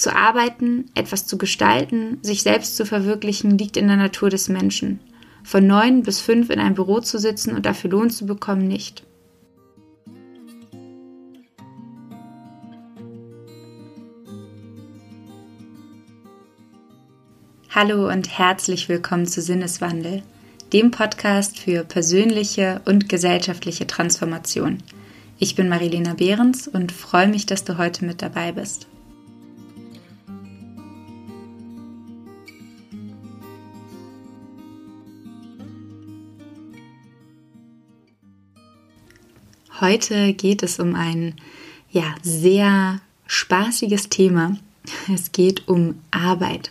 Zu arbeiten, etwas zu gestalten, sich selbst zu verwirklichen, liegt in der Natur des Menschen. Von neun bis fünf in einem Büro zu sitzen und dafür Lohn zu bekommen, nicht. Hallo und herzlich willkommen zu Sinneswandel, dem Podcast für persönliche und gesellschaftliche Transformation. Ich bin Marilena Behrens und freue mich, dass du heute mit dabei bist. Heute geht es um ein ja, sehr spaßiges Thema. Es geht um Arbeit.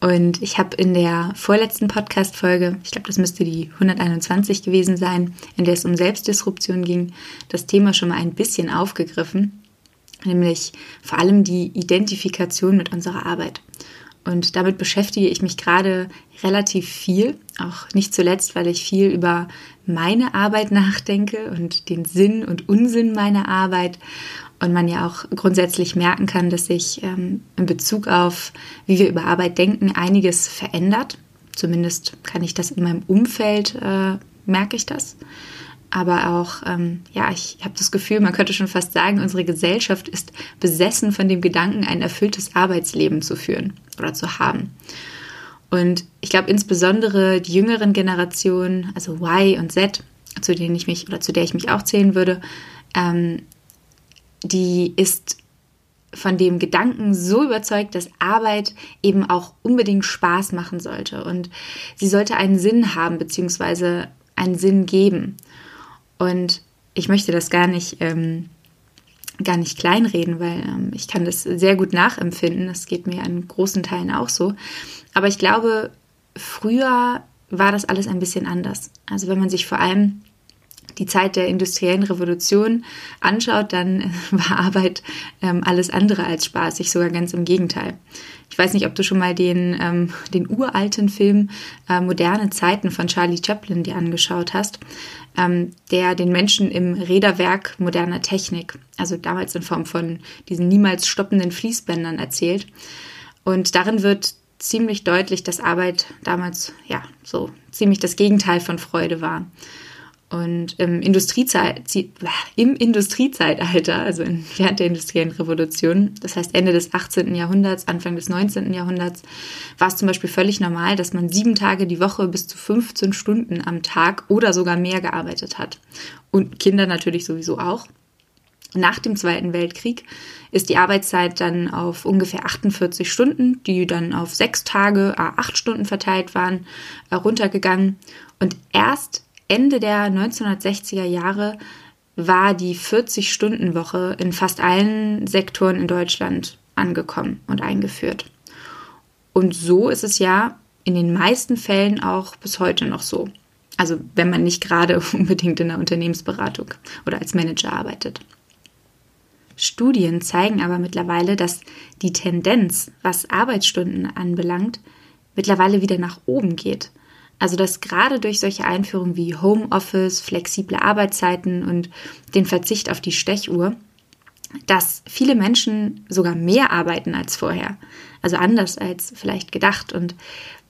Und ich habe in der vorletzten Podcast-Folge, ich glaube, das müsste die 121 gewesen sein, in der es um Selbstdisruption ging, das Thema schon mal ein bisschen aufgegriffen, nämlich vor allem die Identifikation mit unserer Arbeit. Und damit beschäftige ich mich gerade relativ viel, auch nicht zuletzt, weil ich viel über meine Arbeit nachdenke und den Sinn und Unsinn meiner Arbeit. Und man ja auch grundsätzlich merken kann, dass sich ähm, in Bezug auf, wie wir über Arbeit denken, einiges verändert. Zumindest kann ich das in meinem Umfeld, äh, merke ich das aber auch, ähm, ja, ich habe das Gefühl, man könnte schon fast sagen, unsere Gesellschaft ist besessen von dem Gedanken, ein erfülltes Arbeitsleben zu führen oder zu haben. Und ich glaube insbesondere die jüngeren Generationen, also Y und Z, zu denen ich mich oder zu der ich mich auch zählen würde, ähm, die ist von dem Gedanken so überzeugt, dass Arbeit eben auch unbedingt Spaß machen sollte und sie sollte einen Sinn haben beziehungsweise einen Sinn geben. Und ich möchte das gar nicht, ähm, gar nicht kleinreden, weil ähm, ich kann das sehr gut nachempfinden. Das geht mir an großen Teilen auch so. Aber ich glaube, früher war das alles ein bisschen anders. Also wenn man sich vor allem die Zeit der industriellen Revolution anschaut, dann war Arbeit ähm, alles andere als spaßig, sogar ganz im Gegenteil. Ich weiß nicht, ob du schon mal den, ähm, den uralten Film äh, Moderne Zeiten von Charlie Chaplin dir angeschaut hast, ähm, der den Menschen im Räderwerk moderner Technik, also damals in Form von diesen niemals stoppenden Fließbändern erzählt. Und darin wird ziemlich deutlich, dass Arbeit damals ja so ziemlich das Gegenteil von Freude war. Und im, Industriezeit, im Industriezeitalter, also während der industriellen Revolution, das heißt Ende des 18. Jahrhunderts, Anfang des 19. Jahrhunderts, war es zum Beispiel völlig normal, dass man sieben Tage die Woche bis zu 15 Stunden am Tag oder sogar mehr gearbeitet hat. Und Kinder natürlich sowieso auch. Nach dem Zweiten Weltkrieg ist die Arbeitszeit dann auf ungefähr 48 Stunden, die dann auf sechs Tage, acht Stunden verteilt waren, äh, runtergegangen. Und erst Ende der 1960er Jahre war die 40-Stunden-Woche in fast allen Sektoren in Deutschland angekommen und eingeführt. Und so ist es ja in den meisten Fällen auch bis heute noch so. Also wenn man nicht gerade unbedingt in der Unternehmensberatung oder als Manager arbeitet. Studien zeigen aber mittlerweile, dass die Tendenz, was Arbeitsstunden anbelangt, mittlerweile wieder nach oben geht. Also dass gerade durch solche Einführungen wie Homeoffice, flexible Arbeitszeiten und den Verzicht auf die Stechuhr, dass viele Menschen sogar mehr arbeiten als vorher. Also anders als vielleicht gedacht. Und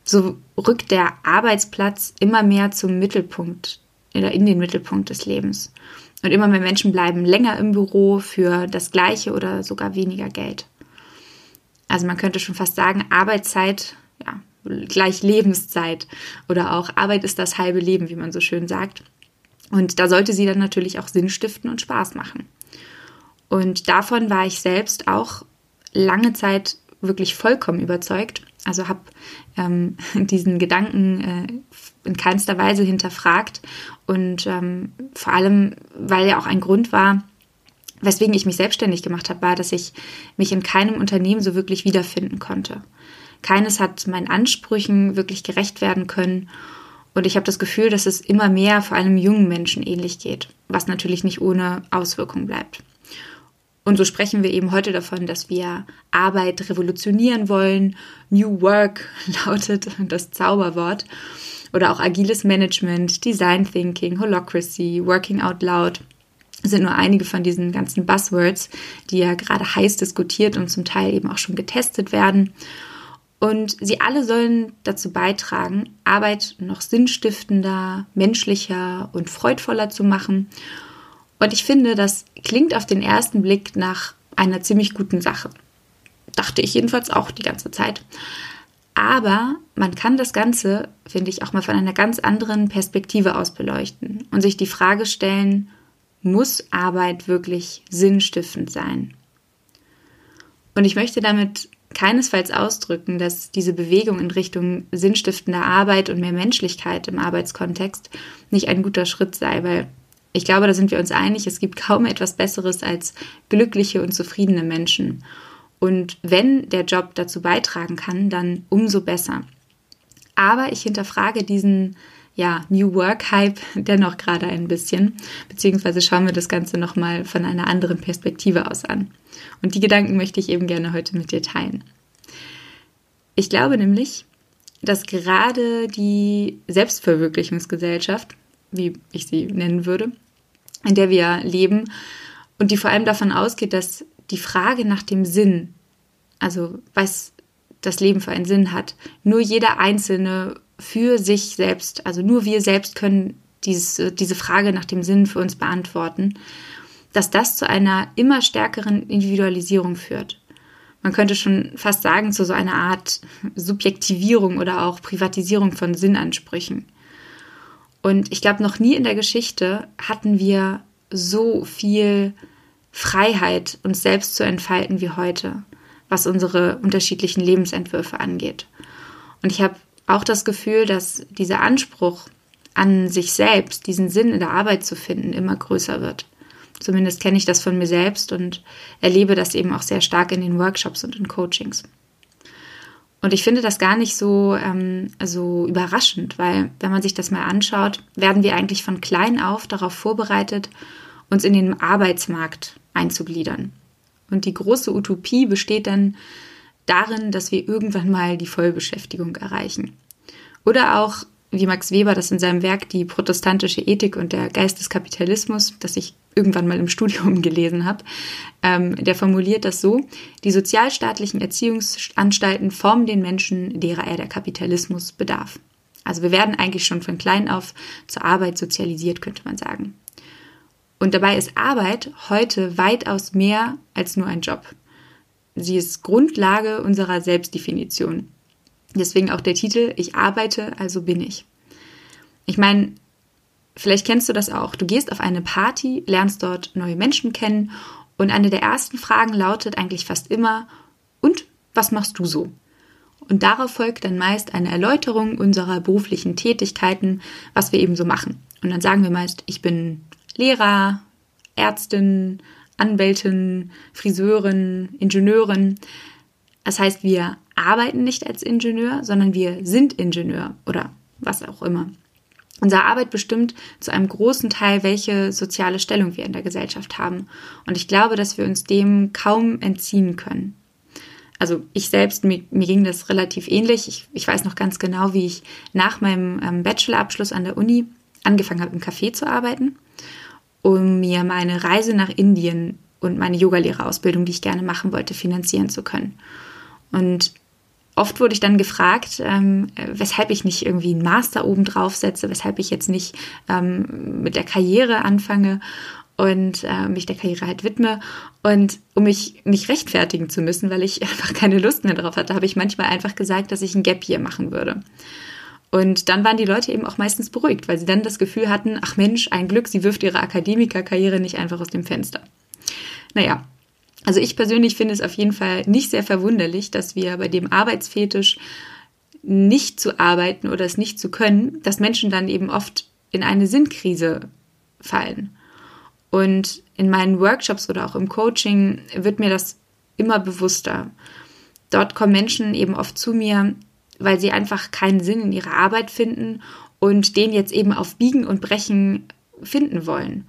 so rückt der Arbeitsplatz immer mehr zum Mittelpunkt oder in den Mittelpunkt des Lebens. Und immer mehr Menschen bleiben länger im Büro für das gleiche oder sogar weniger Geld. Also man könnte schon fast sagen, Arbeitszeit gleich Lebenszeit oder auch Arbeit ist das halbe Leben, wie man so schön sagt. Und da sollte sie dann natürlich auch Sinn stiften und Spaß machen. Und davon war ich selbst auch lange Zeit wirklich vollkommen überzeugt. Also habe ähm, diesen Gedanken äh, in keinster Weise hinterfragt und ähm, vor allem, weil ja auch ein Grund war, weswegen ich mich selbstständig gemacht habe, war, dass ich mich in keinem Unternehmen so wirklich wiederfinden konnte. Keines hat meinen Ansprüchen wirklich gerecht werden können. Und ich habe das Gefühl, dass es immer mehr vor allem jungen Menschen ähnlich geht, was natürlich nicht ohne Auswirkung bleibt. Und so sprechen wir eben heute davon, dass wir Arbeit revolutionieren wollen. New Work lautet das Zauberwort. Oder auch agiles Management, Design Thinking, Holocracy, Working Out Loud sind nur einige von diesen ganzen Buzzwords, die ja gerade heiß diskutiert und zum Teil eben auch schon getestet werden. Und sie alle sollen dazu beitragen, Arbeit noch sinnstiftender, menschlicher und freudvoller zu machen. Und ich finde, das klingt auf den ersten Blick nach einer ziemlich guten Sache. Dachte ich jedenfalls auch die ganze Zeit. Aber man kann das Ganze, finde ich, auch mal von einer ganz anderen Perspektive aus beleuchten und sich die Frage stellen, muss Arbeit wirklich sinnstiftend sein? Und ich möchte damit keinesfalls ausdrücken, dass diese Bewegung in Richtung sinnstiftender Arbeit und mehr Menschlichkeit im Arbeitskontext nicht ein guter Schritt sei, weil ich glaube, da sind wir uns einig, es gibt kaum etwas Besseres als glückliche und zufriedene Menschen. Und wenn der Job dazu beitragen kann, dann umso besser. Aber ich hinterfrage diesen ja, New Work Hype dennoch gerade ein bisschen, beziehungsweise schauen wir das Ganze nochmal von einer anderen Perspektive aus an. Und die Gedanken möchte ich eben gerne heute mit dir teilen. Ich glaube nämlich, dass gerade die Selbstverwirklichungsgesellschaft, wie ich sie nennen würde, in der wir leben und die vor allem davon ausgeht, dass die Frage nach dem Sinn, also was das Leben für einen Sinn hat, nur jeder Einzelne für sich selbst, also nur wir selbst können dieses, diese Frage nach dem Sinn für uns beantworten, dass das zu einer immer stärkeren Individualisierung führt. Man könnte schon fast sagen, zu so einer Art Subjektivierung oder auch Privatisierung von Sinnansprüchen. Und ich glaube, noch nie in der Geschichte hatten wir so viel Freiheit, uns selbst zu entfalten wie heute, was unsere unterschiedlichen Lebensentwürfe angeht. Und ich habe auch das Gefühl, dass dieser Anspruch an sich selbst, diesen Sinn in der Arbeit zu finden, immer größer wird. Zumindest kenne ich das von mir selbst und erlebe das eben auch sehr stark in den Workshops und in Coachings. Und ich finde das gar nicht so, ähm, so überraschend, weil wenn man sich das mal anschaut, werden wir eigentlich von klein auf darauf vorbereitet, uns in den Arbeitsmarkt einzugliedern. Und die große Utopie besteht dann darin, dass wir irgendwann mal die Vollbeschäftigung erreichen. Oder auch, wie Max Weber das in seinem Werk Die protestantische Ethik und der Geist des Kapitalismus, das ich irgendwann mal im Studium gelesen habe, ähm, der formuliert das so, die sozialstaatlichen Erziehungsanstalten formen den Menschen, derer er der Kapitalismus bedarf. Also wir werden eigentlich schon von klein auf zur Arbeit sozialisiert, könnte man sagen. Und dabei ist Arbeit heute weitaus mehr als nur ein Job. Sie ist Grundlage unserer Selbstdefinition. Deswegen auch der Titel Ich arbeite, also bin ich. Ich meine, vielleicht kennst du das auch. Du gehst auf eine Party, lernst dort neue Menschen kennen und eine der ersten Fragen lautet eigentlich fast immer, und was machst du so? Und darauf folgt dann meist eine Erläuterung unserer beruflichen Tätigkeiten, was wir eben so machen. Und dann sagen wir meist, ich bin Lehrer, Ärztin, Anwältin, Friseurin, Ingenieurin. Das heißt, wir arbeiten nicht als Ingenieur, sondern wir sind Ingenieur oder was auch immer. Unsere Arbeit bestimmt zu einem großen Teil, welche soziale Stellung wir in der Gesellschaft haben. Und ich glaube, dass wir uns dem kaum entziehen können. Also ich selbst, mir, mir ging das relativ ähnlich. Ich, ich, weiß noch ganz genau, wie ich nach meinem ähm, Bachelorabschluss an der Uni angefangen habe, im Café zu arbeiten um mir meine Reise nach Indien und meine Yogalehrerausbildung, die ich gerne machen wollte, finanzieren zu können. Und oft wurde ich dann gefragt, ähm, weshalb ich nicht irgendwie einen Master oben drauf setze, weshalb ich jetzt nicht ähm, mit der Karriere anfange und äh, mich der Karriere halt widme. Und um mich nicht rechtfertigen zu müssen, weil ich einfach keine Lust mehr drauf hatte, habe ich manchmal einfach gesagt, dass ich ein Gap hier machen würde. Und dann waren die Leute eben auch meistens beruhigt, weil sie dann das Gefühl hatten, ach Mensch, ein Glück, sie wirft ihre Akademikerkarriere nicht einfach aus dem Fenster. Naja, also ich persönlich finde es auf jeden Fall nicht sehr verwunderlich, dass wir bei dem Arbeitsfetisch nicht zu arbeiten oder es nicht zu können, dass Menschen dann eben oft in eine Sinnkrise fallen. Und in meinen Workshops oder auch im Coaching wird mir das immer bewusster. Dort kommen Menschen eben oft zu mir, weil sie einfach keinen Sinn in ihrer Arbeit finden und den jetzt eben auf Biegen und Brechen finden wollen.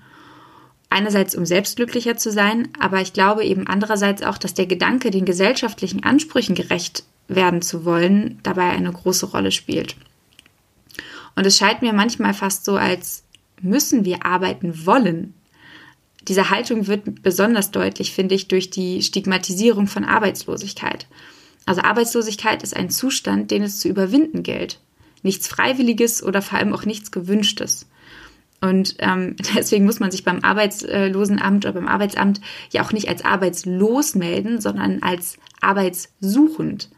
Einerseits, um selbst glücklicher zu sein, aber ich glaube eben andererseits auch, dass der Gedanke, den gesellschaftlichen Ansprüchen gerecht werden zu wollen, dabei eine große Rolle spielt. Und es scheint mir manchmal fast so, als müssen wir arbeiten wollen. diese Haltung wird besonders deutlich, finde ich, durch die Stigmatisierung von Arbeitslosigkeit. Also Arbeitslosigkeit ist ein Zustand, den es zu überwinden gilt. Nichts Freiwilliges oder vor allem auch nichts Gewünschtes. Und ähm, deswegen muss man sich beim Arbeitslosenamt oder beim Arbeitsamt ja auch nicht als arbeitslos melden, sondern als arbeitssuchend.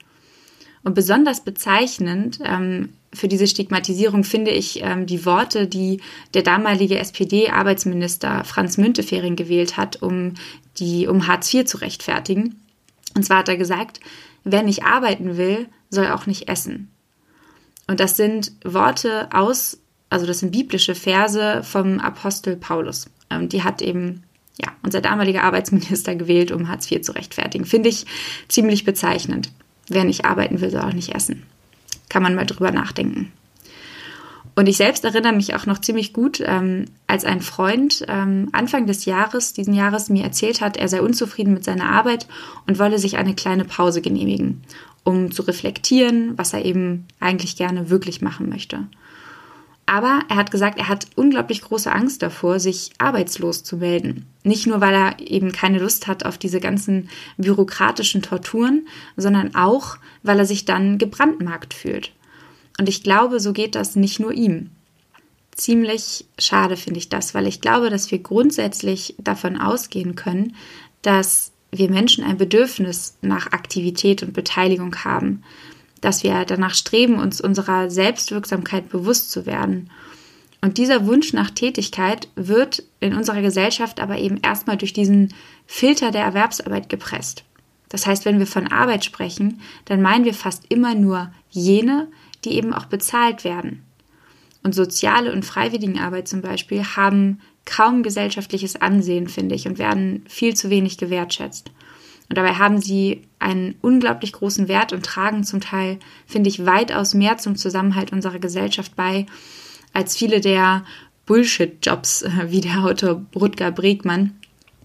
Und besonders bezeichnend ähm, für diese Stigmatisierung finde ich ähm, die Worte, die der damalige SPD-Arbeitsminister Franz Müntefering gewählt hat, um die um Hartz IV zu rechtfertigen. Und zwar hat er gesagt, wer nicht arbeiten will, soll auch nicht essen. Und das sind Worte aus, also das sind biblische Verse vom Apostel Paulus. Und ähm, die hat eben ja, unser damaliger Arbeitsminister gewählt, um Hartz IV zu rechtfertigen. Finde ich ziemlich bezeichnend. Wer nicht arbeiten will, soll auch nicht essen. Kann man mal drüber nachdenken. Und ich selbst erinnere mich auch noch ziemlich gut, ähm, als ein Freund ähm, Anfang des Jahres, diesen Jahres, mir erzählt hat, er sei unzufrieden mit seiner Arbeit und wolle sich eine kleine Pause genehmigen, um zu reflektieren, was er eben eigentlich gerne wirklich machen möchte. Aber er hat gesagt, er hat unglaublich große Angst davor, sich arbeitslos zu melden. Nicht nur, weil er eben keine Lust hat auf diese ganzen bürokratischen Torturen, sondern auch, weil er sich dann gebrandmarkt fühlt. Und ich glaube, so geht das nicht nur ihm. Ziemlich schade finde ich das, weil ich glaube, dass wir grundsätzlich davon ausgehen können, dass wir Menschen ein Bedürfnis nach Aktivität und Beteiligung haben, dass wir danach streben, uns unserer Selbstwirksamkeit bewusst zu werden. Und dieser Wunsch nach Tätigkeit wird in unserer Gesellschaft aber eben erstmal durch diesen Filter der Erwerbsarbeit gepresst. Das heißt, wenn wir von Arbeit sprechen, dann meinen wir fast immer nur jene, die eben auch bezahlt werden. Und soziale und Freiwilligenarbeit zum Beispiel haben kaum gesellschaftliches Ansehen, finde ich, und werden viel zu wenig gewertschätzt. Und dabei haben sie einen unglaublich großen Wert und tragen zum Teil, finde ich, weitaus mehr zum Zusammenhalt unserer Gesellschaft bei, als viele der Bullshit-Jobs, wie der Autor Rutger Bregmann,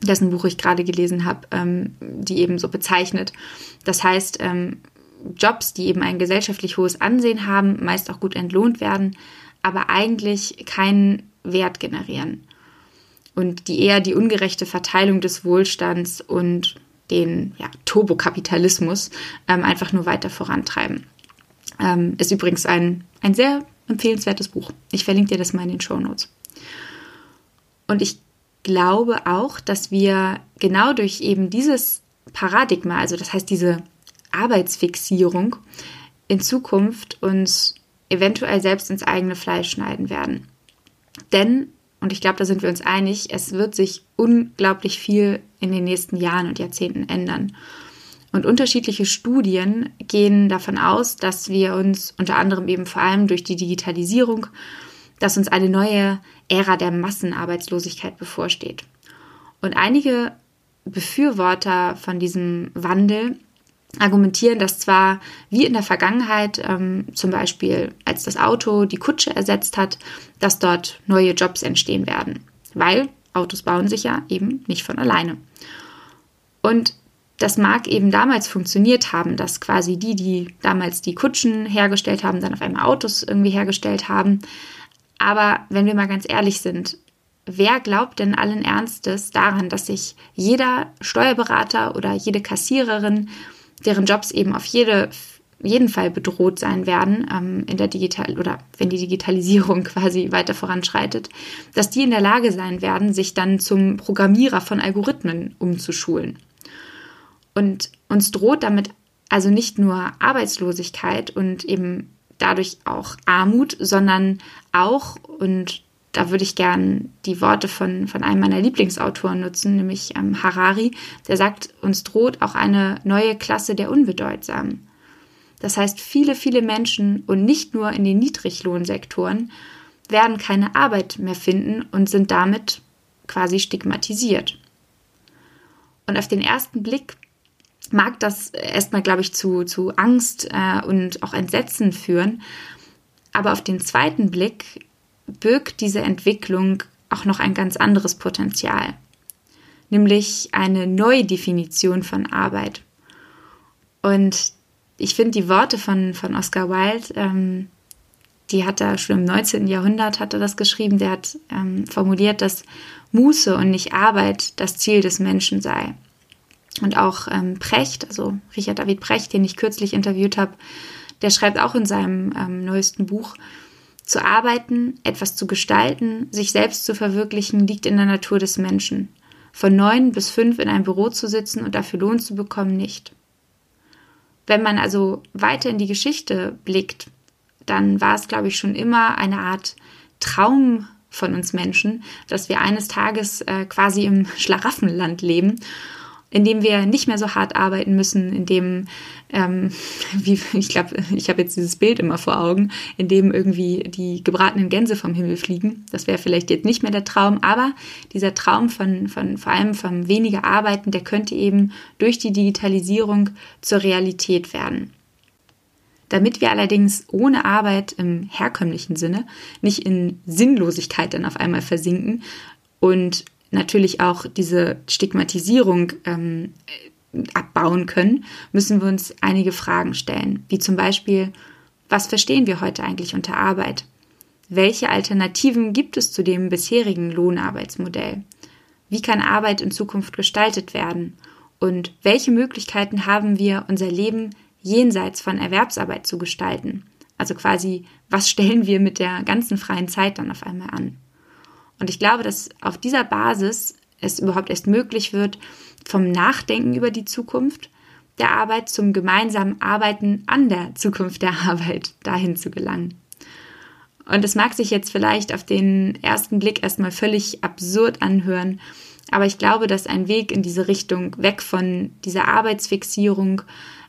dessen Buch ich gerade gelesen habe, ähm, die eben so bezeichnet. Das heißt, ähm, Jobs, die eben ein gesellschaftlich hohes Ansehen haben, meist auch gut entlohnt werden, aber eigentlich keinen Wert generieren. Und die eher die ungerechte Verteilung des Wohlstands und den ja, Turbokapitalismus ähm, einfach nur weiter vorantreiben. Ähm, ist übrigens ein, ein sehr empfehlenswertes Buch. Ich verlinke dir das mal in den Show Notes. Und ich glaube auch, dass wir genau durch eben dieses Paradigma, also das heißt diese Arbeitsfixierung in Zukunft uns eventuell selbst ins eigene Fleisch schneiden werden. Denn, und ich glaube, da sind wir uns einig, es wird sich unglaublich viel in den nächsten Jahren und Jahrzehnten ändern. Und unterschiedliche Studien gehen davon aus, dass wir uns unter anderem eben vor allem durch die Digitalisierung, dass uns eine neue Ära der Massenarbeitslosigkeit bevorsteht. Und einige Befürworter von diesem Wandel argumentieren, dass zwar wie in der Vergangenheit, ähm, zum Beispiel als das Auto die Kutsche ersetzt hat, dass dort neue Jobs entstehen werden, weil Autos bauen sich ja eben nicht von alleine. Und das mag eben damals funktioniert haben, dass quasi die, die damals die Kutschen hergestellt haben, dann auf einmal Autos irgendwie hergestellt haben. Aber wenn wir mal ganz ehrlich sind, wer glaubt denn allen Ernstes daran, dass sich jeder Steuerberater oder jede Kassiererin deren Jobs eben auf jede, jeden Fall bedroht sein werden ähm, in der Digital oder wenn die Digitalisierung quasi weiter voranschreitet, dass die in der Lage sein werden, sich dann zum Programmierer von Algorithmen umzuschulen. Und uns droht damit also nicht nur Arbeitslosigkeit und eben dadurch auch Armut, sondern auch, und da würde ich gern die Worte von, von einem meiner Lieblingsautoren nutzen, nämlich ähm, Harari, der sagt, uns droht auch eine neue Klasse der Unbedeutsamen. Das heißt, viele, viele Menschen und nicht nur in den Niedriglohnsektoren werden keine Arbeit mehr finden und sind damit quasi stigmatisiert. Und auf den ersten Blick mag das erstmal, glaube ich, zu, zu Angst äh, und auch Entsetzen führen. Aber auf den zweiten Blick birgt diese Entwicklung auch noch ein ganz anderes Potenzial, nämlich eine Neudefinition von Arbeit. Und ich finde die Worte von, von Oscar Wilde, ähm, die hat er schon im 19. Jahrhundert hat er das geschrieben, der hat ähm, formuliert, dass Muße und nicht Arbeit das Ziel des Menschen sei. Und auch ähm, Precht, also Richard David Precht, den ich kürzlich interviewt habe, der schreibt auch in seinem ähm, neuesten Buch, zu arbeiten, etwas zu gestalten, sich selbst zu verwirklichen, liegt in der Natur des Menschen. Von neun bis fünf in einem Büro zu sitzen und dafür Lohn zu bekommen, nicht. Wenn man also weiter in die Geschichte blickt, dann war es, glaube ich, schon immer eine Art Traum von uns Menschen, dass wir eines Tages äh, quasi im Schlaraffenland leben in dem wir nicht mehr so hart arbeiten müssen, in dem, ähm, wie, ich glaube, ich habe jetzt dieses Bild immer vor Augen, in dem irgendwie die gebratenen Gänse vom Himmel fliegen. Das wäre vielleicht jetzt nicht mehr der Traum, aber dieser Traum von, von vor allem vom weniger Arbeiten, der könnte eben durch die Digitalisierung zur Realität werden. Damit wir allerdings ohne Arbeit im herkömmlichen Sinne nicht in Sinnlosigkeit dann auf einmal versinken und natürlich auch diese Stigmatisierung ähm, abbauen können, müssen wir uns einige Fragen stellen, wie zum Beispiel, was verstehen wir heute eigentlich unter Arbeit? Welche Alternativen gibt es zu dem bisherigen Lohnarbeitsmodell? Wie kann Arbeit in Zukunft gestaltet werden? Und welche Möglichkeiten haben wir, unser Leben jenseits von Erwerbsarbeit zu gestalten? Also quasi, was stellen wir mit der ganzen freien Zeit dann auf einmal an? Und ich glaube, dass auf dieser Basis es überhaupt erst möglich wird, vom Nachdenken über die Zukunft der Arbeit zum gemeinsamen Arbeiten an der Zukunft der Arbeit dahin zu gelangen. Und es mag sich jetzt vielleicht auf den ersten Blick erstmal völlig absurd anhören, aber ich glaube, dass ein Weg in diese Richtung weg von dieser Arbeitsfixierung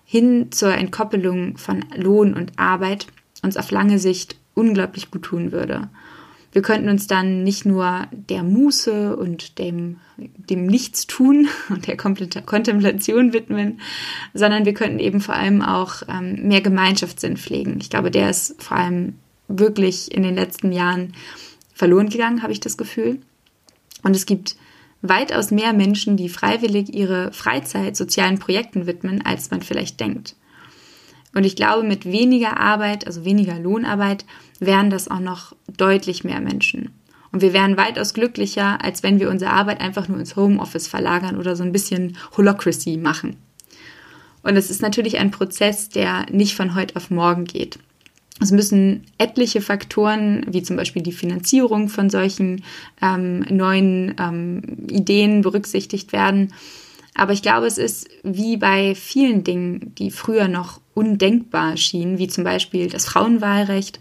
hin zur Entkoppelung von Lohn und Arbeit uns auf lange Sicht unglaublich gut tun würde. Wir könnten uns dann nicht nur der Muße und dem, dem Nichtstun und der Kontemplation widmen, sondern wir könnten eben vor allem auch ähm, mehr Gemeinschaftssinn pflegen. Ich glaube, der ist vor allem wirklich in den letzten Jahren verloren gegangen, habe ich das Gefühl. Und es gibt weitaus mehr Menschen, die freiwillig ihre Freizeit sozialen Projekten widmen, als man vielleicht denkt. Und ich glaube, mit weniger Arbeit, also weniger Lohnarbeit, wären das auch noch deutlich mehr Menschen. Und wir wären weitaus glücklicher, als wenn wir unsere Arbeit einfach nur ins Homeoffice verlagern oder so ein bisschen Holocracy machen. Und es ist natürlich ein Prozess, der nicht von heute auf morgen geht. Es müssen etliche Faktoren, wie zum Beispiel die Finanzierung von solchen ähm, neuen ähm, Ideen berücksichtigt werden. Aber ich glaube, es ist wie bei vielen Dingen, die früher noch undenkbar schienen, wie zum Beispiel das Frauenwahlrecht,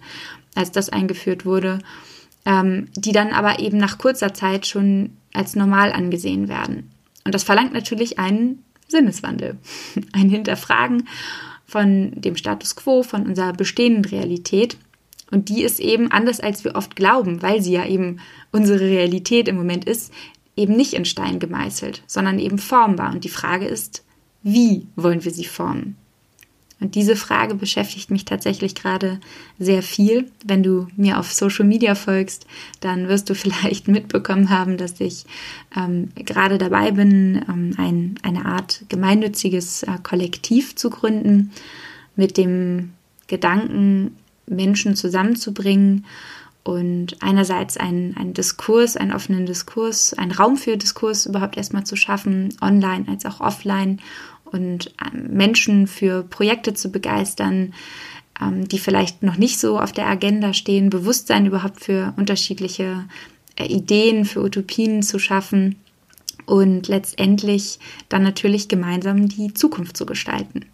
als das eingeführt wurde, ähm, die dann aber eben nach kurzer Zeit schon als normal angesehen werden. Und das verlangt natürlich einen Sinneswandel, ein Hinterfragen von dem Status quo, von unserer bestehenden Realität. Und die ist eben anders, als wir oft glauben, weil sie ja eben unsere Realität im Moment ist, eben nicht in Stein gemeißelt, sondern eben formbar. Und die Frage ist, wie wollen wir sie formen? Und diese Frage beschäftigt mich tatsächlich gerade sehr viel. Wenn du mir auf Social Media folgst, dann wirst du vielleicht mitbekommen haben, dass ich ähm, gerade dabei bin, ähm, ein, eine Art gemeinnütziges äh, Kollektiv zu gründen, mit dem Gedanken, Menschen zusammenzubringen und einerseits einen, einen Diskurs, einen offenen Diskurs, einen Raum für Diskurs überhaupt erstmal zu schaffen, online als auch offline und ähm, Menschen für Projekte zu begeistern, ähm, die vielleicht noch nicht so auf der Agenda stehen, Bewusstsein überhaupt für unterschiedliche äh, Ideen, für Utopien zu schaffen und letztendlich dann natürlich gemeinsam die Zukunft zu gestalten.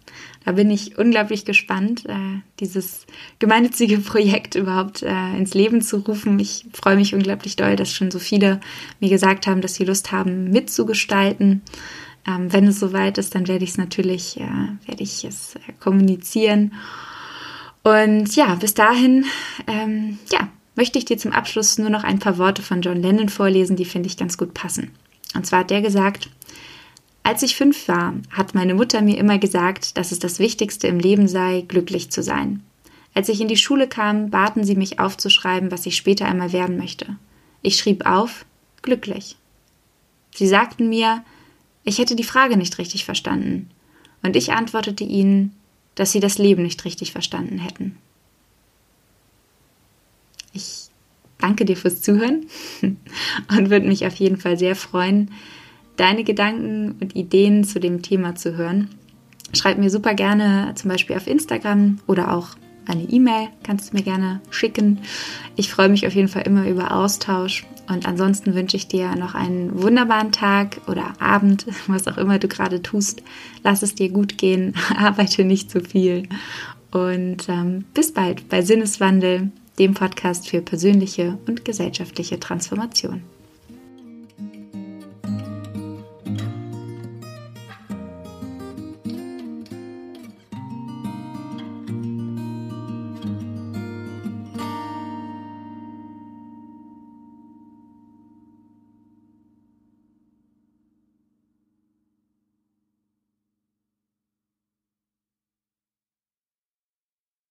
Da bin ich unglaublich gespannt, äh, dieses gemeinnützige Projekt überhaupt äh, ins Leben zu rufen. Ich freue mich unglaublich doll, dass schon so viele mir gesagt haben, dass sie Lust haben, mitzugestalten. Ähm, wenn es soweit ist, dann werde ich es natürlich, äh, werde ich es kommunizieren. Und ja, bis dahin, ähm, ja, möchte ich dir zum Abschluss nur noch ein paar Worte von John Lennon vorlesen, die finde ich ganz gut passen. Und zwar hat der gesagt, als ich fünf war, hat meine Mutter mir immer gesagt, dass es das Wichtigste im Leben sei, glücklich zu sein. Als ich in die Schule kam, baten sie mich aufzuschreiben, was ich später einmal werden möchte. Ich schrieb auf, glücklich. Sie sagten mir, ich hätte die Frage nicht richtig verstanden, und ich antwortete ihnen, dass sie das Leben nicht richtig verstanden hätten. Ich danke dir fürs Zuhören und würde mich auf jeden Fall sehr freuen, deine Gedanken und Ideen zu dem Thema zu hören. Schreib mir super gerne zum Beispiel auf Instagram oder auch eine E-Mail kannst du mir gerne schicken. Ich freue mich auf jeden Fall immer über Austausch und ansonsten wünsche ich dir noch einen wunderbaren Tag oder Abend, was auch immer du gerade tust. Lass es dir gut gehen, arbeite nicht zu viel und ähm, bis bald bei Sinneswandel, dem Podcast für persönliche und gesellschaftliche Transformation.